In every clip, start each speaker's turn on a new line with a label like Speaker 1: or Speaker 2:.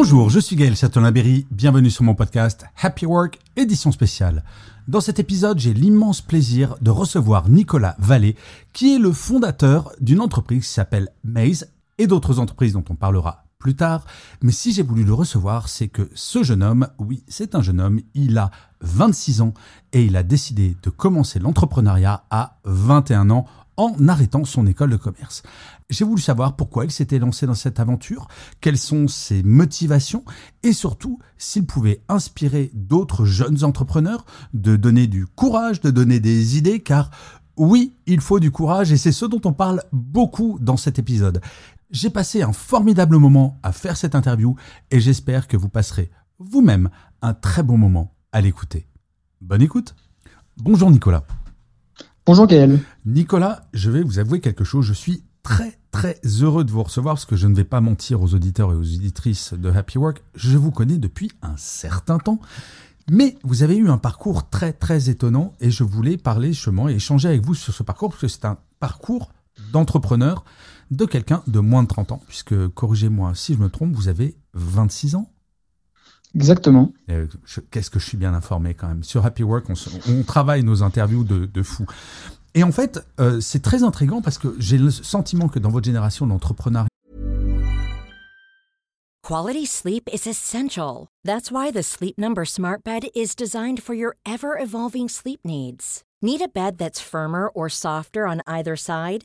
Speaker 1: Bonjour, je suis Gaël Châtelain-Berry, bienvenue sur mon podcast Happy Work, édition spéciale. Dans cet épisode, j'ai l'immense plaisir de recevoir Nicolas Vallée, qui est le fondateur d'une entreprise qui s'appelle Maze et d'autres entreprises dont on parlera plus tard. Mais si j'ai voulu le recevoir, c'est que ce jeune homme, oui, c'est un jeune homme, il a 26 ans et il a décidé de commencer l'entrepreneuriat à 21 ans en arrêtant son école de commerce. J'ai voulu savoir pourquoi il s'était lancé dans cette aventure, quelles sont ses motivations et surtout s'il pouvait inspirer d'autres jeunes entrepreneurs de donner du courage, de donner des idées, car oui, il faut du courage et c'est ce dont on parle beaucoup dans cet épisode. J'ai passé un formidable moment à faire cette interview et j'espère que vous passerez vous-même un très bon moment à l'écouter. Bonne écoute. Bonjour Nicolas.
Speaker 2: Bonjour Gaël.
Speaker 1: Nicolas, je vais vous avouer quelque chose. Je suis très très heureux de vous recevoir parce que je ne vais pas mentir aux auditeurs et aux auditrices de Happy Work. Je vous connais depuis un certain temps. Mais vous avez eu un parcours très très étonnant et je voulais parler justement et échanger avec vous sur ce parcours parce que c'est un parcours d'entrepreneur de quelqu'un de moins de 30 ans, puisque, corrigez-moi si je me trompe, vous avez 26 ans
Speaker 2: Exactement.
Speaker 1: Euh, qu'est-ce que je suis bien informé quand même. Sur Happy Work, on, travaille nos interviews de, de fou. Et en fait, euh, c'est très intriguant parce que j'ai le sentiment que dans votre génération d'entrepreneurs...
Speaker 3: Quality sleep is essential. That's why the Sleep Number Smart Bed is designed for your ever-evolving sleep needs. Need a bed that's firmer or softer on either side?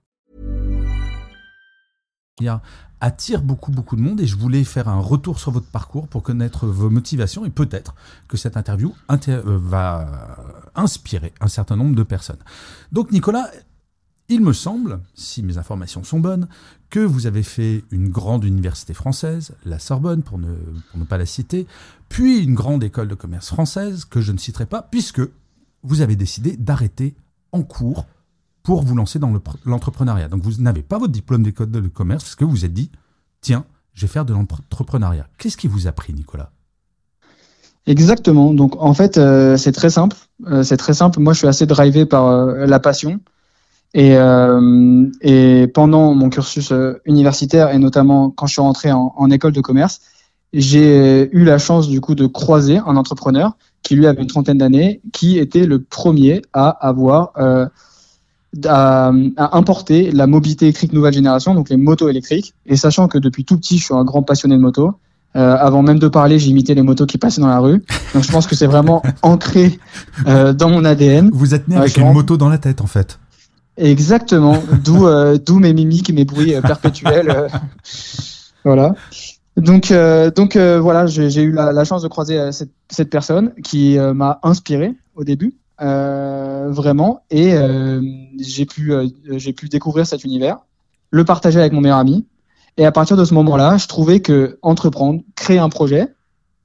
Speaker 1: attire beaucoup beaucoup de monde et je voulais faire un retour sur votre parcours pour connaître vos motivations et peut-être que cette interview euh, va inspirer un certain nombre de personnes. Donc Nicolas, il me semble, si mes informations sont bonnes, que vous avez fait une grande université française, la Sorbonne pour ne, pour ne pas la citer, puis une grande école de commerce française que je ne citerai pas puisque vous avez décidé d'arrêter en cours pour vous lancer dans l'entrepreneuriat. Donc vous n'avez pas votre diplôme d'école de commerce parce que vous vous êtes dit, tiens, je vais faire de l'entrepreneuriat. Qu'est-ce qui vous a pris, Nicolas?
Speaker 2: Exactement. Donc en fait, euh, c'est très simple. Euh, c'est très simple. Moi, je suis assez drivé par euh, la passion. Et, pendant mon cursus universitaire et notamment quand je suis rentré en, en école de commerce, j'ai eu la chance du coup de croiser un entrepreneur qui lui avait une trentaine d'années, qui était le premier à avoir à, importer la mobilité électrique nouvelle génération, donc les motos électriques. Et sachant que depuis tout petit, je suis un grand passionné de moto, euh, avant même de parler, j'imitais les motos qui passaient dans la rue. Donc je pense que c'est vraiment ancré euh, dans mon ADN.
Speaker 1: Vous êtes né avec une moto dans la tête, en fait.
Speaker 2: Exactement. D'où euh, d'où mes mimiques, mes bruits euh, perpétuels. Euh, voilà. Donc donc voilà, j'ai eu la, la, chance de croiser cette, cette personne qui m'a inspiré au début. Euh, vraiment. Et euh, j'ai pu, euh, j'ai pu découvrir cet univers, le partager avec mon meilleur ami. Et à partir de ce moment-là, je trouvais que entreprendre, créer un projet,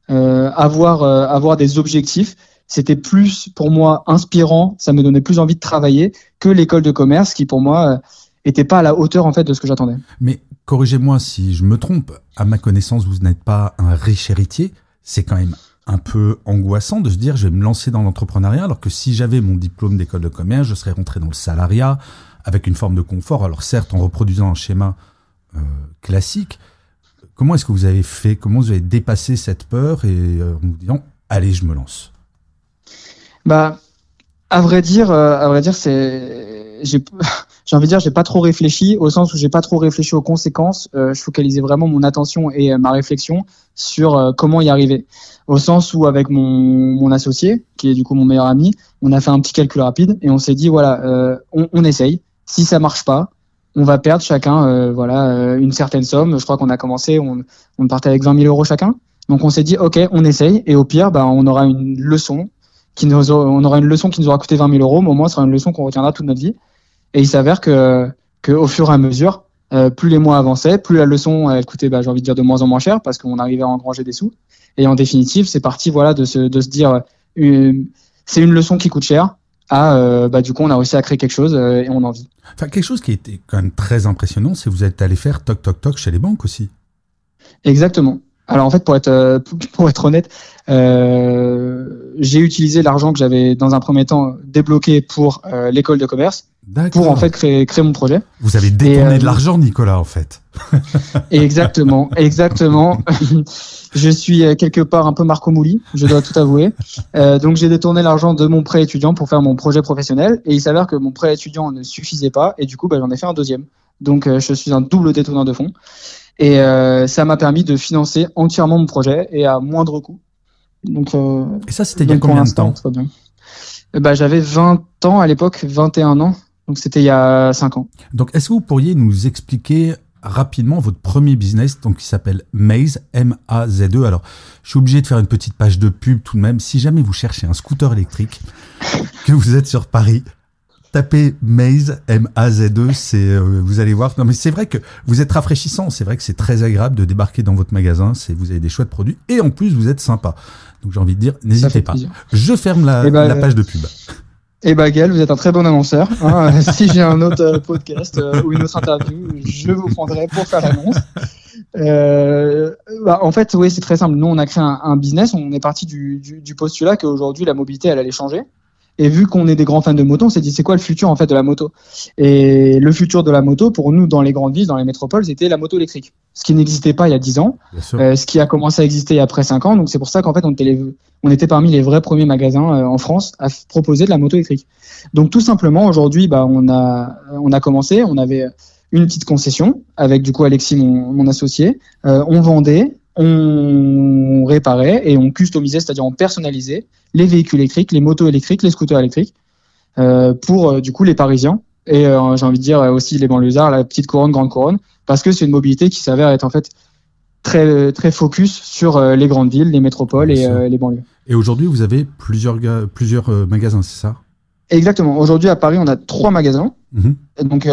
Speaker 2: avoir, avoir des objectifs, c'était plus pour moi inspirant, ça me donnait plus envie de travailler que l'école de commerce qui pour moi était pas à la hauteur en fait de ce que j'attendais.
Speaker 1: Mais corrigez-moi si je me trompe, à ma connaissance, vous n'êtes pas un riche héritier, c'est quand même un peu angoissant de se dire je vais me lancer dans l'entrepreneuriat alors que si j'avais mon diplôme d'école de commerce, je serais rentré dans le salariat avec une forme de confort. Alors certes en reproduisant un schéma euh, classique. Comment est-ce que vous avez fait? Comment vous avez dépassé cette peur? Et euh, en vous disant allez je me lance
Speaker 2: Bah à vrai dire, euh, à vrai dire c'est j'ai j'ai envie de dire j'ai pas trop réfléchi au sens où j'ai pas trop réfléchi aux conséquences. je focalisais vraiment mon attention et ma réflexion sur comment y arriver au sens où avec mon, mon, associé, qui est du coup mon meilleur ami, on a fait un petit calcul rapide et on s'est dit voilà, euh, on, on, essaye. Si ça marche pas, on va perdre chacun euh, voilà euh, une certaine somme. Je crois qu'on a commencé, on, on partait avec 20 000 euros chacun. Donc on s'est dit ok, on essaye et au pire, bah, on aura une leçon qui nous on aura une leçon qui nous coûté 20 000 euros, mais au moins ce sera une leçon qu'on retiendra toute notre vie. Et il s'avère que, que au fur et à mesure, Euh, plus les mois avançaient, plus la leçon elle coûtait, bah, j'ai envie de dire, de moins en moins cher parce qu'on arrivait à engranger des sous. Et en définitive, c'est parti voilà de se, de se dire, c'est une leçon qui coûte cher. À, euh, bah, du coup, on a réussi à créer quelque chose euh, et on en vit.
Speaker 1: Enfin, quelque chose qui était quand même très impressionnant, c'est que vous êtes allé faire toc toc toc chez les banques aussi.
Speaker 2: Exactement. Alors en fait, pour être euh, pour être honnête, euh, j'ai utilisé l'argent que j'avais dans un premier temps débloqué pour euh, l'école de commerce pour en fait créer créer mon projet.
Speaker 1: Vous avez détourné de l'argent, Nicolas, en fait.
Speaker 2: exactement, exactement. je suis quelque part un peu Marco Mouli, je dois tout avouer. donc j'ai détourné l'argent de mon prêt étudiant pour faire mon projet professionnel et il s'avère que mon prêt étudiant ne suffisait pas et du coup bah, j'en ai fait un deuxième. Donc je suis un double détourneur de fonds. Et euh, ça m'a permis de financer entièrement mon projet et à moindre coût.
Speaker 1: Donc, euh, et ça, c'était il y a combien de temps
Speaker 2: bah, J'avais 20 ans à l'époque, 21 ans. Donc c'était il y a 5 ans.
Speaker 1: Donc est-ce que vous pourriez nous expliquer rapidement votre premier business donc qui s'appelle Maze M-A-Z-E. Alors, je suis obligé de faire une petite page de pub tout de même. Si jamais vous cherchez un scooter électrique, que vous êtes sur Paris, tapez Maze, M-A-Z-E, c'est, euh, vous allez voir. Non, mais c'est vrai que vous êtes rafraîchissant. C'est vrai que c'est très agréable de débarquer dans votre magasin. C'est, vous avez des chouettes produits et en plus vous êtes sympa. Donc j'ai envie de dire, n'hésitez pas. Je ferme la, eh ben, la page de pub.
Speaker 2: Eh ben Gaël, vous êtes un très bon annonceur. Hein. si j'ai un autre euh, podcast euh, ou une autre interview, je vous prendrai pour faire l'annonce. Euh, bah, en fait, oui, c'est très simple. Nous, on a créé un, un business. On est parti du, du, du postulat qu'aujourd'hui la mobilité, elle allait changer. Et vu qu'on est des grands fans de moto, on s'est dit c'est quoi le futur en fait de la moto? Et le futur de la moto pour nous dans les grandes villes, dans les métropoles, c'était la moto électrique. Ce qui n'existait pas il y a 10 ans, euh, ce qui a commencé à exister après 5 ans. Donc c'est pour ça qu'en fait on était, on était parmi les vrais premiers magasins euh, en France à proposer de la moto électrique. Donc tout simplement aujourd'hui, bah on a on a commencé, on avait une petite concession avec du coup Alexis mon, mon associé. Euh, on vendait, on réparait et on customisait, c'est-à-dire on personnalisait les véhicules électriques, les motos électriques, les scooters électriques euh, pour euh, du coup les Parisiens et euh, j'ai envie de dire aussi les banlieusards, la petite couronne, grande couronne, parce que c'est une mobilité qui s'avère être en fait très très focus sur les grandes villes, les métropoles et les banlieues.
Speaker 1: Et aujourd'hui, vous avez plusieurs plusieurs magasins, c'est ça?
Speaker 2: Exactement. Aujourd'hui, à Paris, on a trois magasins. Mhm. Donc,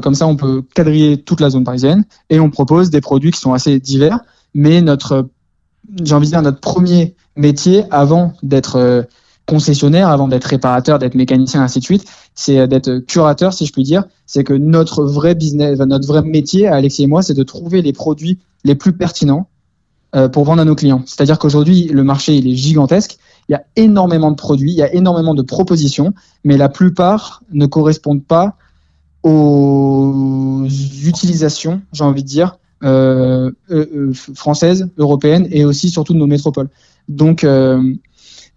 Speaker 2: comme ça, on peut quadriller toute la zone parisienne et on propose des produits qui sont assez divers mais notre, j'ai envie de dire, notre premier métier avant d'être euh, concessionnaire, avant d'être réparateur, d'être mécanicien, ainsi de suite, c'est d'être curateur, si je puis dire. C'est que notre vrai business, notre vrai métier, Alexis et moi, c'est de trouver les produits les plus pertinents euh, pour vendre à nos clients. C'est-à-dire qu'aujourd'hui, le marché, il est gigantesque. Il y a énormément de produits, il y a énormément de propositions, mais la plupart ne correspondent pas aux utilisations, j'ai envie de dire, euh, euh, euh, françaises, européennes et aussi surtout de nos métropoles. Donc,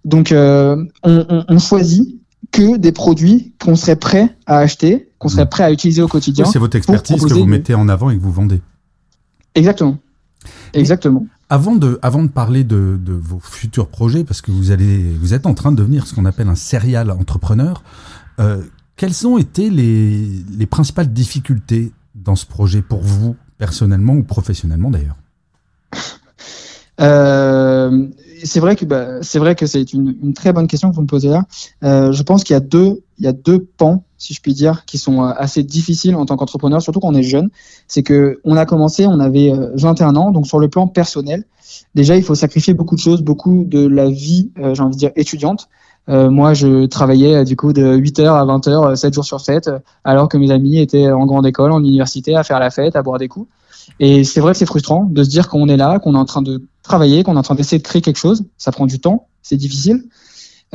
Speaker 2: donc on, on, on, choisit que des produits qu'on serait prêt à acheter, qu'on serait mmh. prêt à utiliser au quotidien.
Speaker 1: c'est votre expertise que vous mettez en avant et que vous vendez.
Speaker 2: Exactement. Exactement.
Speaker 1: avant de, avant de parler de, de, vos futurs projets, parce que vous allez, vous êtes en train de devenir ce qu'on appelle un serial entrepreneur, euh, quelles ont été les, les principales difficultés dans ce projet pour vous personnellement ou professionnellement d'ailleurs
Speaker 2: euh, c'est vrai que bah, c'est vrai que c'est une, une, très bonne question que vous me posez là. Euh, je pense qu'il y a deux il y a deux pans, si je puis dire, qui sont euh, assez difficiles en tant qu'entrepreneur, surtout quand on est jeune. C'est que on a commencé, on avait 21 ans, donc sur le plan personnel, déjà il faut sacrifier beaucoup de choses, beaucoup de la vie, j'ai envie de dire étudiante. Euh, moi, je travaillais du coup de 8h à 20h, 7 jours sur 7, alors que mes amis étaient en grande école, en université, à faire la fête, à boire des coups. Et c'est vrai que c'est frustrant de se dire qu'on est là, qu'on est en train de travailler, qu'on est en train d'essayer de créer quelque chose. Ça prend du temps, c'est difficile.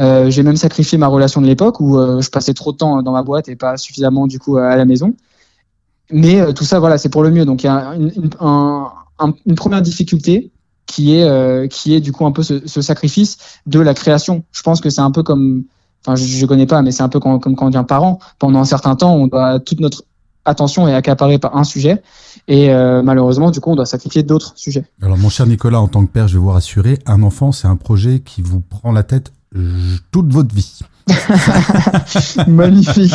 Speaker 2: Euh, j'ai même sacrifié ma relation de l'époque où euh, je passais trop de temps dans ma boîte et pas suffisamment du coup à la maison. Mais tout ça, voilà, c'est pour le mieux. Donc il y a une, une, un, une première difficulté qui est euh, qui est du coup un peu ce, ce, sacrifice de la création. Je pense que c'est un peu comme, enfin je, je connais pas, mais c'est un peu comme, comme quand on devient parent. Pendant un certain temps, on doit toute notre attention est accaparée par un sujet et euh, malheureusement du coup on doit sacrifier d'autres sujets.
Speaker 1: Alors mon cher Nicolas, en tant que père, je vais vous rassurer, un enfant c'est un projet qui vous prend la tête toute votre vie.
Speaker 2: Magnifique.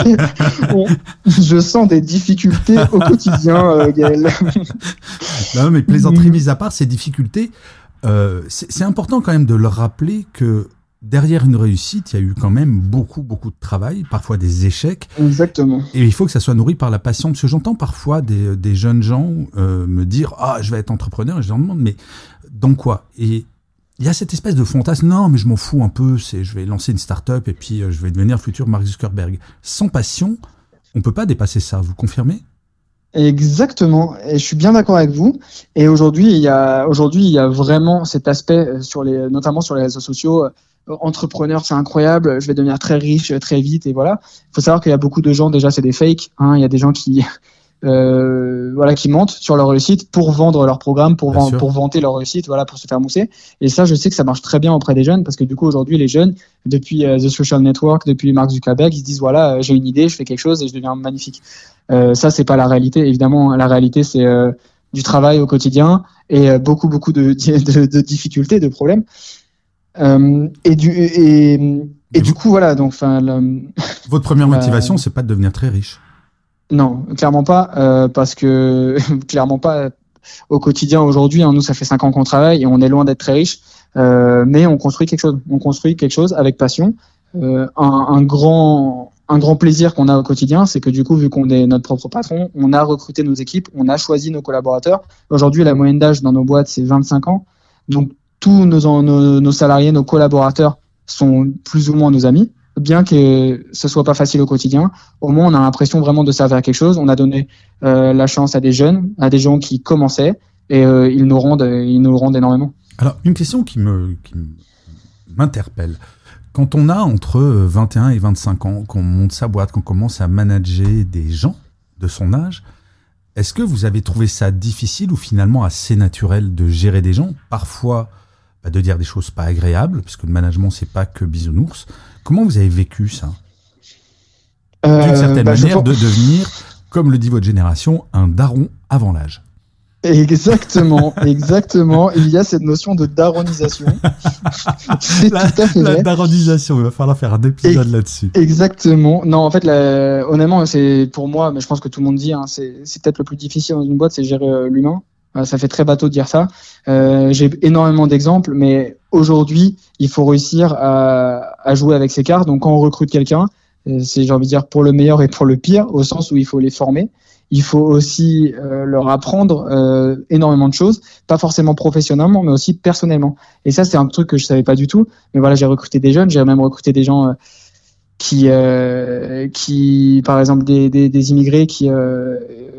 Speaker 2: je sens des difficultés au quotidien, euh, Gaël.
Speaker 1: non, mais plaisanterie mise à part, ces difficultés, euh, c'est important quand même de leur rappeler que derrière une réussite, il y a eu quand même beaucoup, beaucoup de travail, parfois des échecs.
Speaker 2: Exactement.
Speaker 1: Et il faut que ça soit nourri par la passion. Parce que j'entends parfois des, des, jeunes gens euh, me dire Ah, je vais être entrepreneur. Et je leur demande Mais dans quoi? Et il y a cette espèce de fantasme Non, mais je m'en fous un peu. C'est, je vais lancer une start-up et puis euh, je vais devenir futur Mark Zuckerberg. Sans passion, on peut pas dépasser ça. Vous confirmez?
Speaker 2: Exactement, et je suis bien d'accord avec vous. Et aujourd'hui, il y a aujourd'hui il y a vraiment cet aspect sur les, notamment sur les réseaux sociaux, entrepreneur, c'est incroyable, je vais devenir très riche très vite et voilà. Il faut savoir qu'il y a beaucoup de gens déjà c'est des fakes. Hein, il y a des gens qui euh, voilà qui mentent sur leur réussite pour vendre leur programme, pour pour vanter leur réussite, voilà pour se faire mousser. Et ça, je sais que ça marche très bien auprès des jeunes parce que du coup aujourd'hui les jeunes depuis euh, The Social Network, depuis Mark Zuckerberg, ils se disent voilà euh, j'ai une idée, je fais quelque chose et je deviens magnifique. Ça c'est pas la réalité. Évidemment, la réalité c'est du travail au quotidien et beaucoup beaucoup de, de, de difficultés, de problèmes. Et du et, et du coup voilà donc enfin
Speaker 1: votre première motivation c'est pas de devenir très riche
Speaker 2: non clairement pas euh, parce que clairement pas au quotidien aujourd'hui hein, nous ça fait cinq ans qu'on travaille et on est loin d'être très riche euh, mais on construit quelque chose. On construit quelque chose avec passion. Euh, un, un, grand un grand plaisir qu'on a au quotidien c'est que du coup vu qu'on est notre propre patron on a recruté nos équipes on a choisi nos collaborateurs. Aujourd'hui la moyenne d'âge dans nos boîtes c'est 25 ans. Donc tous nos, nos, salariés, nos collaborateurs sont plus ou moins nos amis, bien que ce soit pas facile au quotidien. Au moins, on a l'impression vraiment de servir à quelque chose. On a donné euh, la chance à des jeunes, à des gens qui commençaient, et euh, ils nous rendent, ils nous rendent énormément.
Speaker 1: Alors, une question qui me, qui m'interpelle. Quand on a entre 21 et 25 ans, qu'on monte sa boîte, qu'on commence à manager des gens de son âge, est-ce que vous avez trouvé ça difficile ou finalement assez naturel de gérer des gens? Parfois, bah, de dire des choses pas agréables, parce que le management, c'est pas que bisounours. Comment vous avez vécu ça? Euh, D'une certaine bah, manière, de devenir, comme le dit votre génération, un daron avant l'âge.
Speaker 2: Exactement, exactement. Il y a cette notion de daronisation.
Speaker 1: c'est tout à fait la daronisation, il va falloir faire un épisode là-dessus.
Speaker 2: Exactement. Non, en fait, honnêtement, c'est pour moi, mais je pense que tout le monde dit, hein, c'est peut-être le plus difficile dans une boîte, c'est gérer euh, l'humain. Euh, ça fait très bateau de dire ça. Euh, J'ai énormément d'exemples, mais aujourd'hui, il faut réussir à, à, jouer avec ses cartes. Donc, quand on recrute quelqu'un, euh, c'est j'ai envie de dire pour le meilleur et pour le pire, au sens où il faut les former. Il faut aussi euh, leur apprendre euh, énormément de choses, pas forcément professionnellement, mais aussi personnellement. Et ça, c'est un truc que je savais pas du tout. Mais voilà, j'ai recruté des jeunes, j'ai même recruté des gens qui, qui, par exemple, des, des, des immigrés qui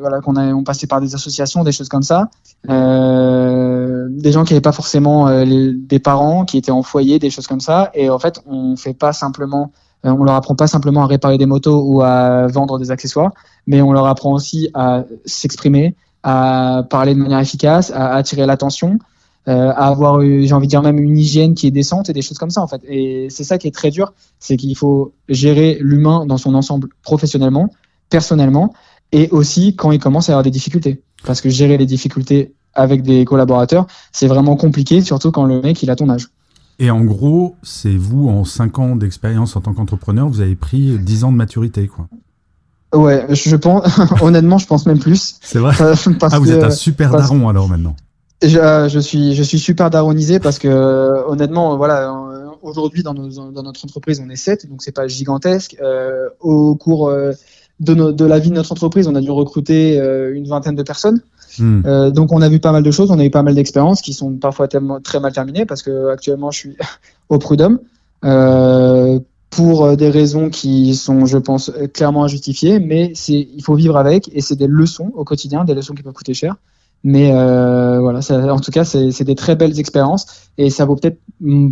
Speaker 2: voilà, qu'on on passé par des associations, des choses comme ça, euh, des gens qui n'avaient pas forcément euh, des parents, qui étaient en foyer, des choses comme ça, et en fait on fait pas simplement, euh, on leur apprend pas simplement à réparer des motos ou à vendre des accessoires, mais on leur apprend aussi à s'exprimer, à parler de manière efficace, à attirer l'attention, à avoir, j'ai envie de dire même une hygiène qui est décente et des choses comme ça en fait. Et c'est ça qui est très dur, c'est qu'il faut gérer l'humain dans son ensemble professionnellement, personnellement, et aussi quand il commence à avoir des difficultés. Parce que gérer les difficultés avec des collaborateurs, c'est vraiment compliqué, surtout quand le mec il a ton âge.
Speaker 1: Et en gros, c'est vous, en 5 ans d'expérience en tant qu'entrepreneur, vous avez pris 10 ans de maturité, quoi.
Speaker 2: Ouais, je pense, honnêtement, je pense même plus.
Speaker 1: C'est vrai. ah, vous êtes un super daron alors maintenant.
Speaker 2: Je, euh, je, suis, je suis super daronisé parce que honnêtement, voilà, aujourd'hui dans, dans, notre entreprise, on est 7, donc c'est pas gigantesque. Euh, au cours euh, de, la vie de notre entreprise, on a dû recruter euh, une vingtaine de personnes. Hmm. Euh, donc on a vu pas mal de choses, on a eu pas mal d'expériences qui sont parfois très mal terminées parce que actuellement je suis au prud'homme euh, pour des raisons qui sont, je pense, clairement injustifiées, mais c'est il faut vivre avec et c'est des leçons au quotidien, des leçons qui peuvent coûter cher. Mais voilà, ça, en tout cas, c'est des très belles expériences et ça vaut peut-être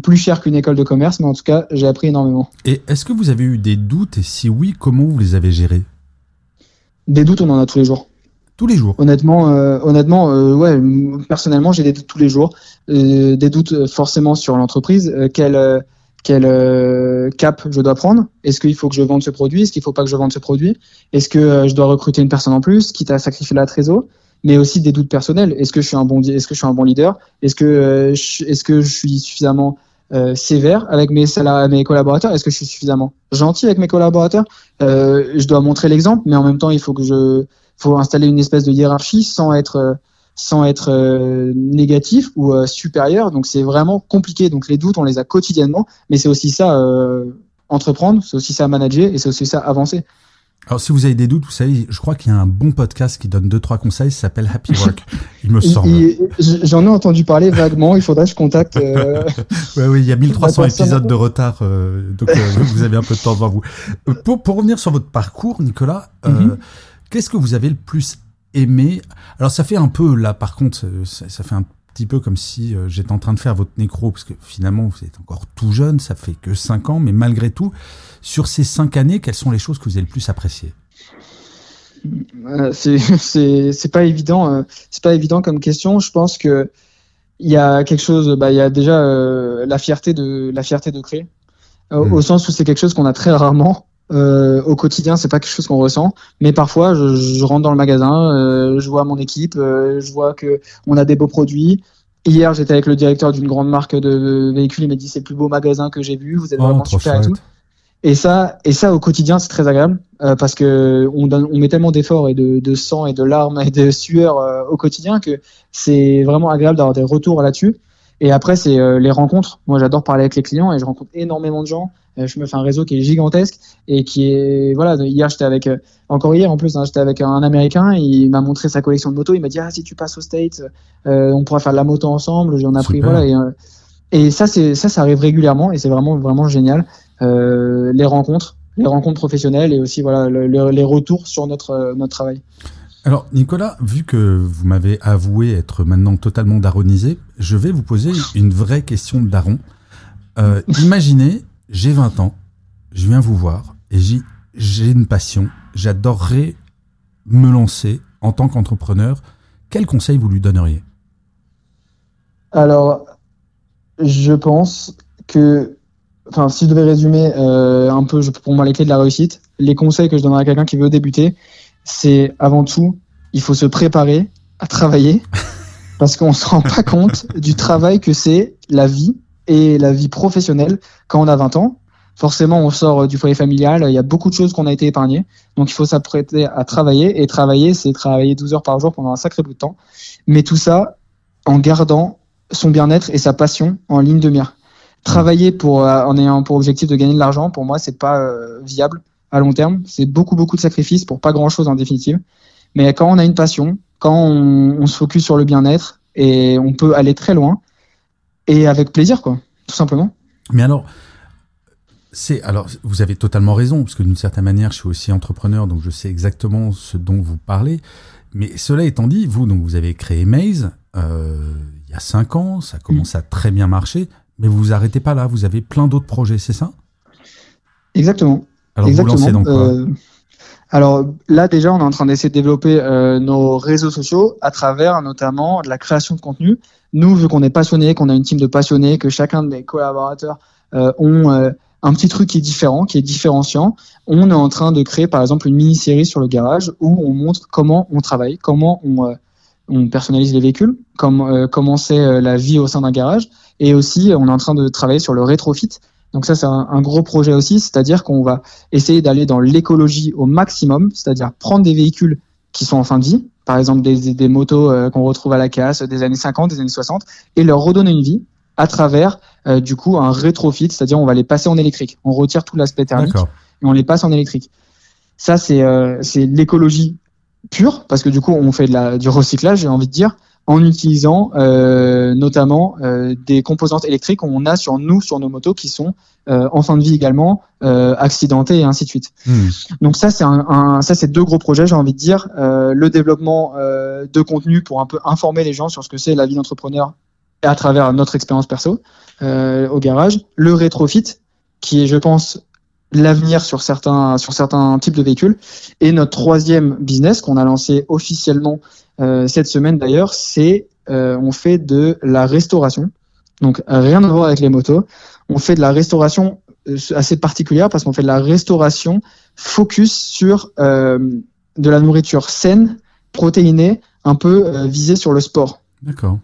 Speaker 2: plus cher qu'une école de commerce, mais en tout cas, j'ai appris énormément.
Speaker 1: Et est-ce que vous avez eu des doutes et si oui, comment vous les avez gérés?
Speaker 2: Des doutes, on en a tous les jours.
Speaker 1: Tous les jours.
Speaker 2: Honnêtement, euh, honnêtement, euh, ouais. Personnellement, j'ai des doutes tous les jours. Euh, des doutes forcément sur l'entreprise. quel quel cap je dois prendre? Est-ce qu'il faut que je vende ce produit? Est-ce qu'il faut pas que je vende ce produit? Est-ce que je dois recruter une personne en plus, quitte à sacrifier la trésor? Mais aussi des doutes personnels. Est-ce que je suis un bon, est-ce que je suis un bon leader? Est-ce que, est-ce que je suis suffisamment euh, sévère avec mes salariés, mes collaborateurs Est-ce que je suis suffisamment gentil avec mes collaborateurs? Euh, Je dois montrer l'exemple, mais en même temps, il faut que je, faut installer une espèce de hiérarchie sans être, euh, sans être négatif ou supérieur. Donc c'est vraiment compliqué. Donc les doutes, on les a quotidiennement, mais c'est aussi ça entreprendre, c'est aussi ça manager et c'est aussi ça avancer.
Speaker 1: Alors, si vous avez des doutes, vous savez, je crois qu'il y a un bon podcast qui donne deux, trois conseils, ça s'appelle Happy Work, il me semble.
Speaker 2: J'en ai entendu parler vaguement, il faudrait que je contacte. Euh,
Speaker 1: oui, oui, il y a 1300 épisodes de retard, euh, donc euh, vous avez un peu de temps devant vous. Pour, pour revenir sur votre parcours, Nicolas, mhm. qu'est-ce que vous avez le plus aimé? Alors, ça fait un peu, là, par contre, ça, ça fait un petit peu comme si j'étais en train de faire votre nécro, parce que finalement, vous êtes encore tout jeune, ça fait que 5 ans, mais malgré tout, sur ces cinq années, quelles sont les choses que vous avez le plus appréciées?
Speaker 2: Euh, c'est pas évident euh, c'est pas évident comme question. Je pense que il y a quelque chose bah il y a déjà euh, la fierté de la fierté de créer. Au hmm. sens où c'est quelque chose qu'on a très rarement au quotidien c'est pas quelque chose qu'on ressent mais parfois je, rentre dans le magasin je vois mon équipe je vois que on a des beaux produits. Hier j'étais avec le directeur d'une grande marque de véhicules il m'a dit c'est le plus beau magasin que j'ai vu vous êtes oh, vraiment super et tout. Et ça, et ça au quotidien, c'est très agréable euh, parce que on, donne, on met tellement d'efforts et de, de, sang et de larmes et de sueur euh, au quotidien que c'est vraiment agréable d'avoir des retours là-dessus. Et après, c'est euh, les rencontres. Moi, j'adore parler avec les clients et je rencontre énormément de gens. je me fais un réseau qui est gigantesque et qui est voilà. Hier, j'étais avec encore hier en plus, hein, j'étais avec un Américain. Il m'a montré sa collection de motos. Il m'a dit ah si tu passes au States, on pourra faire de la moto ensemble. J'en ai pris voilà. Et, et ça, c'est ça, ça arrive régulièrement et c'est vraiment vraiment génial. Euh, les rencontres, les rencontres professionnelles et aussi voilà les retours sur notre notre travail.
Speaker 1: Alors Nicolas, vu que vous m'avez avoué être maintenant totalement daronisé, je vais vous poser une vraie question de daron. Euh, imaginez, j'ai 20 ans, je viens vous voir et j'ai une passion, j'adorerais me lancer en tant qu'entrepreneur. Quel conseil vous lui donneriez?
Speaker 2: Alors, je pense que enfin, si je devais résumer euh, un peu pour moi les clés de la réussite, les conseils que je donnerais à quelqu'un qui veut débuter, c'est avant tout, il faut se préparer à travailler parce qu'on se rend pas compte du travail que c'est la vie et la vie professionnelle quand on a 20 ans. Forcément, on sort du foyer familial, il y a beaucoup de choses qu'on a été épargnées. Donc, il faut s'apprêter à travailler. Et travailler, c'est travailler 12 heures par jour pendant un sacré bout de temps. Mais tout ça en gardant son bien-être et sa passion en ligne de mire. Travailler pour euh, en ayant pour objectif de gagner de l'argent, pour moi, c'est pas euh, viable à long terme. C'est beaucoup beaucoup de sacrifices pour pas grand chose en définitive. Mais quand on a une passion, quand on, se focus sur le bien-être et on peut aller très loin et avec plaisir, quoi, tout simplement.
Speaker 1: Mais alors, c'est alors vous avez totalement raison parce que d'une certaine manière, je suis aussi entrepreneur, donc je sais exactement ce dont vous parlez. Mais cela étant dit, vous donc vous avez créé Maze euh, il y a cinq ans, ça commence à très bien marcher. Mais vous vous arrêtez pas là, vous avez plein d'autres projets, c'est ça?
Speaker 2: Exactement.
Speaker 1: Alors vous lancez donc quoi euh,
Speaker 2: alors là déjà, on est en train d'essayer de développer euh, nos réseaux sociaux à travers notamment de la création de contenu. Nous, vu qu'on est passionné, qu'on a une team de passionnés, que chacun des collaborateurs euh, ont un petit truc qui est différent, qui est différenciant, on est en train de créer par exemple une mini-série sur le garage où on montre comment on travaille, comment on, on personnalise les véhicules, comme, comment c'est la vie au sein d'un garage et aussi, on est en train de travailler sur le rétrofit. Donc ça, c'est un, gros projet aussi, c'est-à-dire qu'on va essayer d'aller dans l'écologie au maximum, c'est-à-dire prendre des véhicules qui sont en fin de vie, par exemple des, des, motos euh, qu'on retrouve à la casse des années 50, des années 60, et leur redonner une vie à travers euh, du coup un rétrofit, c'est-à-dire on va les passer en électrique. On retire tout l'aspect thermique et on les passe en électrique. Ça, c'est euh, l'écologie pure, parce que du coup, on fait de la, du recyclage, j'ai envie de dire, en utilisant euh, notamment euh, des composantes électriques qu'on a sur nous, sur nos motos, qui sont euh, en fin de vie également accidentées et ainsi de suite. Hmm. Donc ça, c'est un, ça, c'est deux gros projets, j'ai envie de dire. le développement de contenu pour un peu informer les gens sur ce que c'est la vie d'entrepreneur à travers notre expérience perso au garage. Le rétrofit, qui est, je pense, l'avenir sur certains sur certains types de véhicules. Et notre troisième business qu'on a lancé officiellement euh, cette semaine d'ailleurs, c'est euh, on fait de la restauration. Donc rien à voir avec les motos. On fait de la restauration euh, assez particulière parce qu'on fait de la restauration focus sur de la nourriture saine, protéinée, un peu visée sur le sport.
Speaker 1: D'accord.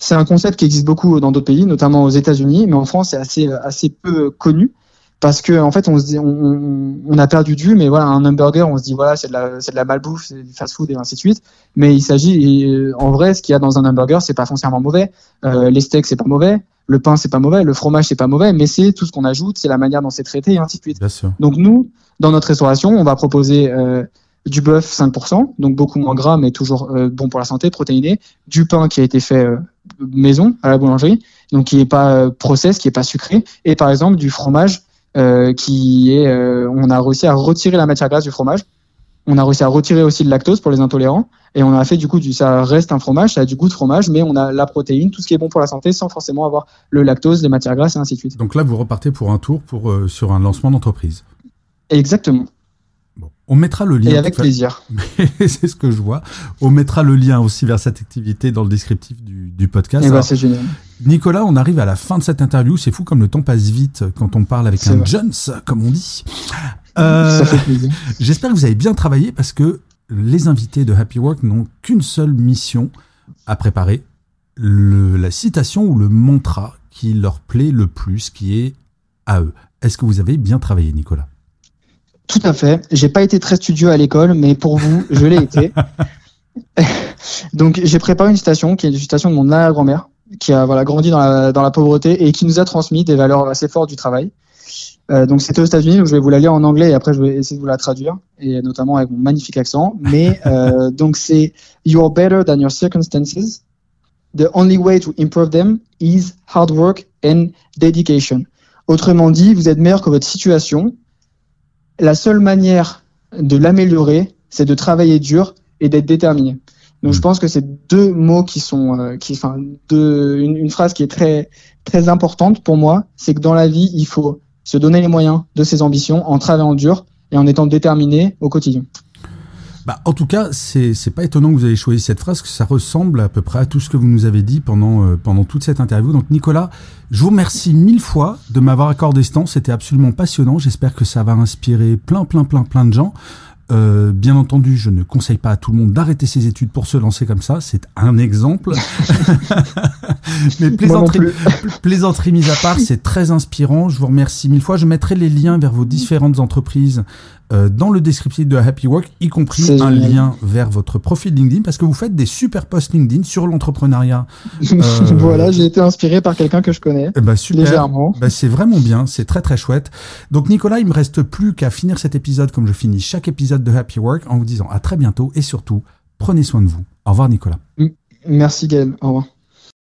Speaker 2: C'est un concept qui existe beaucoup dans d'autres pays, notamment aux États-Unis, mais en France c'est assez assez peu connu. Parce que en fait on se dit on, on, a perdu du mais voilà un hamburger on se dit voilà c'est de la c'est de la malbouffe c'est du fast food et ainsi de suite. Mais il s'agit en vrai ce qu'il y a dans un hamburger c'est pas foncièrement mauvais. Euh, les steaks c'est pas mauvais. Le pain c'est pas mauvais. Le fromage c'est pas mauvais. Mais c'est tout ce qu'on ajoute c'est la manière dont c'est traité et ainsi de suite. Donc nous dans notre restauration on va proposer euh, du bœuf 5%, donc beaucoup moins gras mais toujours euh, bon pour la santé, protéiné, du pain qui a été fait euh, maison à la boulangerie, donc qui n'est pas euh, process, qui est pas sucré, et par exemple du fromage euh, qui est, euh, on a réussi à retirer la matière grasse du fromage. On a réussi à retirer aussi le lactose pour les intolérants et on a fait du coup du ça reste un fromage, ça a du goût de fromage, mais on a la protéine, tout ce qui est bon pour la santé sans forcément avoir le lactose, les matières grasses et ainsi de suite.
Speaker 1: Donc là, vous repartez pour un tour pour sur un lancement d'entreprise.
Speaker 2: Exactement.
Speaker 1: Bon. On mettra le lien.
Speaker 2: Et avec plaisir.
Speaker 1: c'est ce que je vois. On mettra le lien aussi vers cette activité dans le descriptif du, du podcast.
Speaker 2: Et bah, c'est génial.
Speaker 1: Nicolas, on arrive à la fin de cette interview. C'est fou comme le temps passe vite quand on parle avec un vrai. Jones, comme on dit.
Speaker 2: Euh,
Speaker 1: J'espère que vous avez bien travaillé parce que les invités de Happy Work n'ont qu'une seule mission à préparer. Le, la citation ou le mantra qui leur plaît le plus, qui est à eux. Est-ce que vous avez bien travaillé, Nicolas?
Speaker 2: Tout à fait. J'ai pas été très studieux à l'école, mais pour vous, je l'ai été. Donc, j'ai préparé une citation qui est une citation de mon arrière-grand-mère, qui a voilà grandi dans la, dans la pauvreté et qui nous a transmis des valeurs assez fortes du travail. Euh, donc, c'était aux États-Unis, donc je vais vous la lire en anglais et après je vais essayer de vous la traduire, et notamment avec mon magnifique accent. Mais euh, donc, c'est You're better than your circumstances. The only way to improve them is hard work and dedication. Autrement dit, vous êtes meilleur que votre situation, la seule manière de l'améliorer, c'est de travailler dur et d'être déterminé. Donc je pense que c'est deux mots qui sont, euh, qui, enfin, deux, une, une, phrase qui est très, très importante pour moi, c'est que dans la vie, il faut se donner les moyens de ses ambitions en travaillant dur et en étant déterminé au quotidien.
Speaker 1: Bah, en tout cas, c'est c'est pas étonnant que vous ayez choisi cette phrase, que ça ressemble à peu près à tout ce que vous nous avez dit pendant euh, pendant toute cette interview. Donc Nicolas, je vous remercie mille fois de m'avoir accordé ce temps. C'était absolument passionnant. J'espère que ça va inspirer plein plein plein plein de gens. Euh, bien entendu, je ne conseille pas à tout le monde d'arrêter ses études pour se lancer comme ça. C'est un exemple. Mais plaisanterie, plaisanterie mise à part, c'est très inspirant. Je vous remercie mille fois. Je mettrai les liens vers vos différentes entreprises euh, dans le descriptif de Happy Work, y compris un génial. lien vers votre profil LinkedIn, parce que vous faites des super posts LinkedIn sur l'entrepreneuriat.
Speaker 2: Euh... voilà, j'ai été inspiré par quelqu'un que je connais.
Speaker 1: Bah, super.
Speaker 2: Légèrement.
Speaker 1: Bah, c'est vraiment bien, c'est très très chouette. Donc Nicolas, il me reste plus qu'à finir cet épisode comme je finis chaque épisode de Happy Work en vous disant à très bientôt et surtout, prenez soin de vous. Au revoir Nicolas.
Speaker 2: Merci Gaël, au revoir.